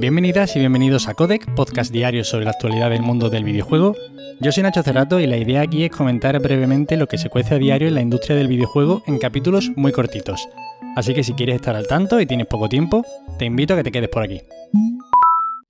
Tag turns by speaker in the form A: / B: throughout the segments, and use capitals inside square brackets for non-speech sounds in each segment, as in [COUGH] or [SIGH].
A: Bienvenidas y bienvenidos a Codec, podcast diario sobre la actualidad del mundo del videojuego. Yo soy Nacho Cerrato y la idea aquí es comentar brevemente lo que se cuece a diario en la industria del videojuego en capítulos muy cortitos. Así que si quieres estar al tanto y tienes poco tiempo, te invito a que te quedes por aquí.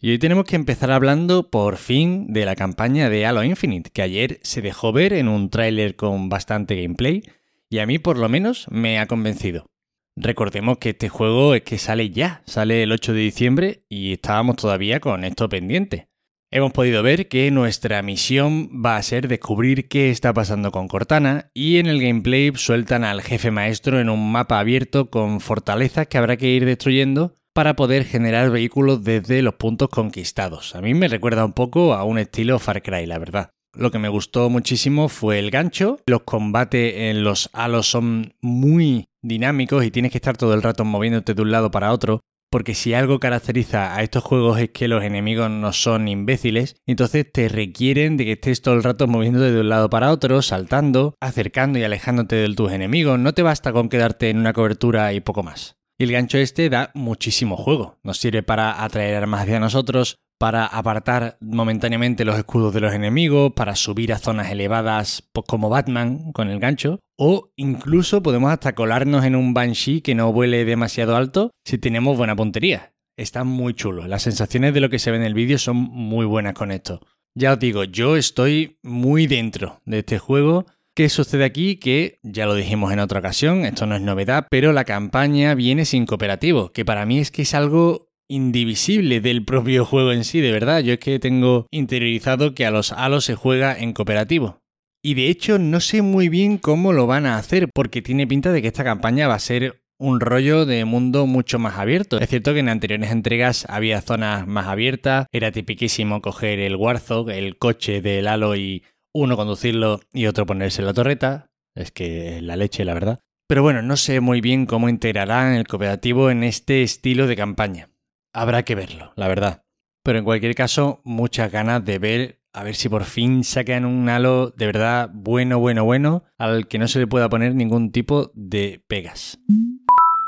A: Y hoy tenemos que empezar hablando por fin de la campaña de Halo Infinite, que ayer se dejó ver en un tráiler con bastante gameplay y a mí por lo menos me ha convencido. Recordemos que este juego es que sale ya, sale el 8 de diciembre y estábamos todavía con esto pendiente. Hemos podido ver que nuestra misión va a ser descubrir qué está pasando con Cortana y en el gameplay sueltan al jefe maestro en un mapa abierto con fortalezas que habrá que ir destruyendo para poder generar vehículos desde los puntos conquistados. A mí me recuerda un poco a un estilo Far Cry, la verdad. Lo que me gustó muchísimo fue el gancho. Los combates en los halos son muy dinámicos y tienes que estar todo el rato moviéndote de un lado para otro. Porque si algo caracteriza a estos juegos es que los enemigos no son imbéciles, entonces te requieren de que estés todo el rato moviéndote de un lado para otro, saltando, acercando y alejándote de tus enemigos. No te basta con quedarte en una cobertura y poco más. Y el gancho este da muchísimo juego. Nos sirve para atraer armas hacia nosotros, para apartar momentáneamente los escudos de los enemigos, para subir a zonas elevadas pues como Batman con el gancho, o incluso podemos hasta colarnos en un Banshee que no vuele demasiado alto si tenemos buena puntería. Está muy chulo. Las sensaciones de lo que se ve en el vídeo son muy buenas con esto. Ya os digo, yo estoy muy dentro de este juego ¿Qué sucede aquí? Que ya lo dijimos en otra ocasión, esto no es novedad, pero la campaña viene sin cooperativo, que para mí es que es algo indivisible del propio juego en sí, de verdad. Yo es que tengo interiorizado que a los halos se juega en cooperativo. Y de hecho no sé muy bien cómo lo van a hacer, porque tiene pinta de que esta campaña va a ser un rollo de mundo mucho más abierto. Es cierto que en anteriores entregas había zonas más abiertas, era tipiquísimo coger el Warzog, el coche del halo y uno conducirlo y otro ponerse en la torreta. Es que la leche, la verdad. Pero bueno, no sé muy bien cómo integrarán el cooperativo en este estilo de campaña. Habrá que verlo, la verdad. Pero en cualquier caso, muchas ganas de ver a ver si por fin sacan un halo de verdad bueno, bueno, bueno, al que no se le pueda poner ningún tipo de pegas.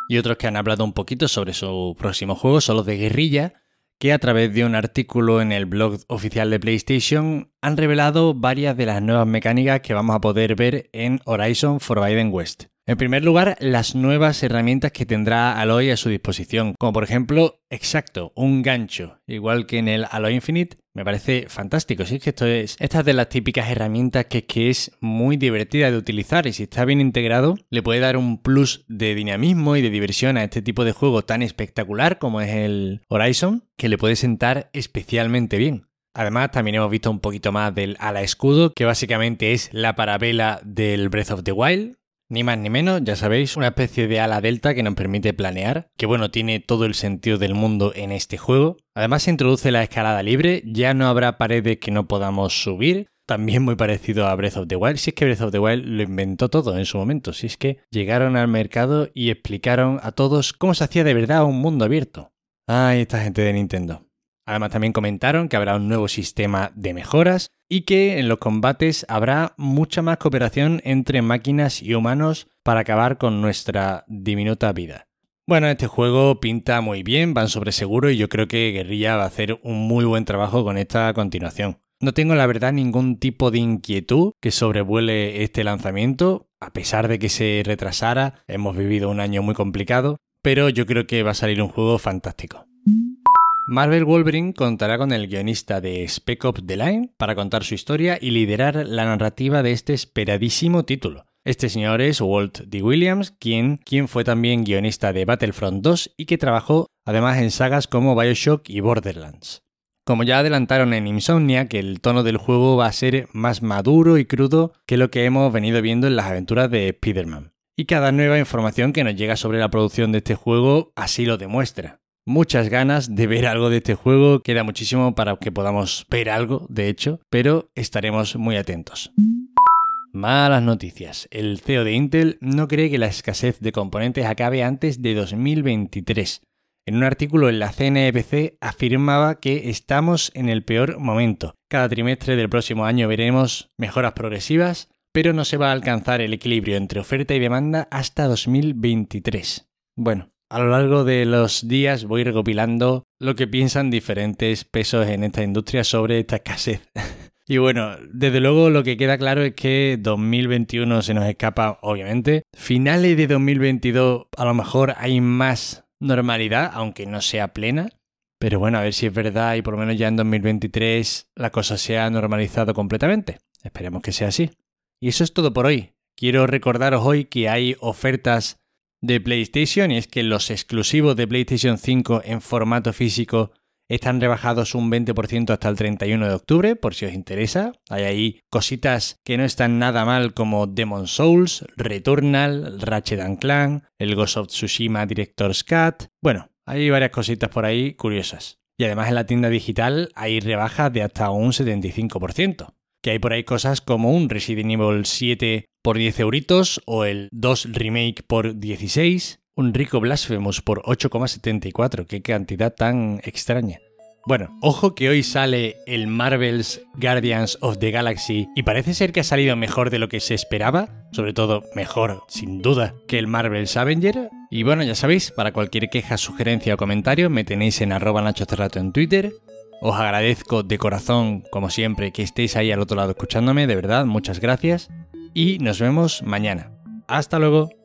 A: Y otros que han hablado un poquito sobre su próximo juego son los de guerrilla, que a través de un artículo en el blog oficial de PlayStation han revelado varias de las nuevas mecánicas que vamos a poder ver en Horizon Forbidden West. En primer lugar, las nuevas herramientas que tendrá Aloy a su disposición, como por ejemplo, exacto, un gancho, igual que en el Aloy Infinite, me parece fantástico. Si es que esto es, esta de las típicas herramientas que, que es muy divertida de utilizar y si está bien integrado, le puede dar un plus de dinamismo y de diversión a este tipo de juego tan espectacular como es el Horizon, que le puede sentar especialmente bien. Además, también hemos visto un poquito más del ala escudo, que básicamente es la parabela del Breath of the Wild, ni más ni menos, ya sabéis, una especie de ala delta que nos permite planear, que bueno, tiene todo el sentido del mundo en este juego. Además se introduce la escalada libre, ya no habrá paredes que no podamos subir, también muy parecido a Breath of the Wild. Si es que Breath of the Wild lo inventó todo en su momento, si es que llegaron al mercado y explicaron a todos cómo se hacía de verdad un mundo abierto. Ay, esta gente de Nintendo. Además también comentaron que habrá un nuevo sistema de mejoras y que en los combates habrá mucha más cooperación entre máquinas y humanos para acabar con nuestra diminuta vida. Bueno, este juego pinta muy bien, van sobre seguro y yo creo que Guerrilla va a hacer un muy buen trabajo con esta continuación. No tengo la verdad ningún tipo de inquietud que sobrevuele este lanzamiento, a pesar de que se retrasara, hemos vivido un año muy complicado, pero yo creo que va a salir un juego fantástico. Marvel Wolverine contará con el guionista de Spec Ops The Line para contar su historia y liderar la narrativa de este esperadísimo título. Este señor es Walt D. Williams, quien, quien fue también guionista de Battlefront 2 y que trabajó además en sagas como Bioshock y Borderlands. Como ya adelantaron en Insomnia, que el tono del juego va a ser más maduro y crudo que lo que hemos venido viendo en las aventuras de Spider-Man. Y cada nueva información que nos llega sobre la producción de este juego así lo demuestra muchas ganas de ver algo de este juego. Queda muchísimo para que podamos ver algo, de hecho, pero estaremos muy atentos. Malas noticias. El CEO de Intel no cree que la escasez de componentes acabe antes de 2023. En un artículo en la CNBC afirmaba que estamos en el peor momento. Cada trimestre del próximo año veremos mejoras progresivas, pero no se va a alcanzar el equilibrio entre oferta y demanda hasta 2023. Bueno, a lo largo de los días voy recopilando lo que piensan diferentes pesos en esta industria sobre esta escasez. [LAUGHS] y bueno, desde luego lo que queda claro es que 2021 se nos escapa, obviamente. Finales de 2022 a lo mejor hay más normalidad, aunque no sea plena. Pero bueno, a ver si es verdad y por lo menos ya en 2023 la cosa se ha normalizado completamente. Esperemos que sea así. Y eso es todo por hoy. Quiero recordaros hoy que hay ofertas de PlayStation y es que los exclusivos de PlayStation 5 en formato físico están rebajados un 20% hasta el 31 de octubre, por si os interesa. Hay ahí cositas que no están nada mal como Demon Souls, Returnal, Ratchet Clank, el Ghost of Tsushima Director's Cut. Bueno, hay varias cositas por ahí curiosas. Y además en la tienda digital hay rebajas de hasta un 75% que hay por ahí cosas como un Resident Evil 7 por 10 euritos o el 2 Remake por 16, un Rico Blasphemous por 8,74, qué cantidad tan extraña. Bueno, ojo que hoy sale el Marvel's Guardians of the Galaxy y parece ser que ha salido mejor de lo que se esperaba, sobre todo mejor, sin duda, que el Marvel's Avenger. Y bueno, ya sabéis, para cualquier queja, sugerencia o comentario me tenéis en arroba Nacho en Twitter os agradezco de corazón, como siempre, que estéis ahí al otro lado escuchándome, de verdad, muchas gracias. Y nos vemos mañana. Hasta luego.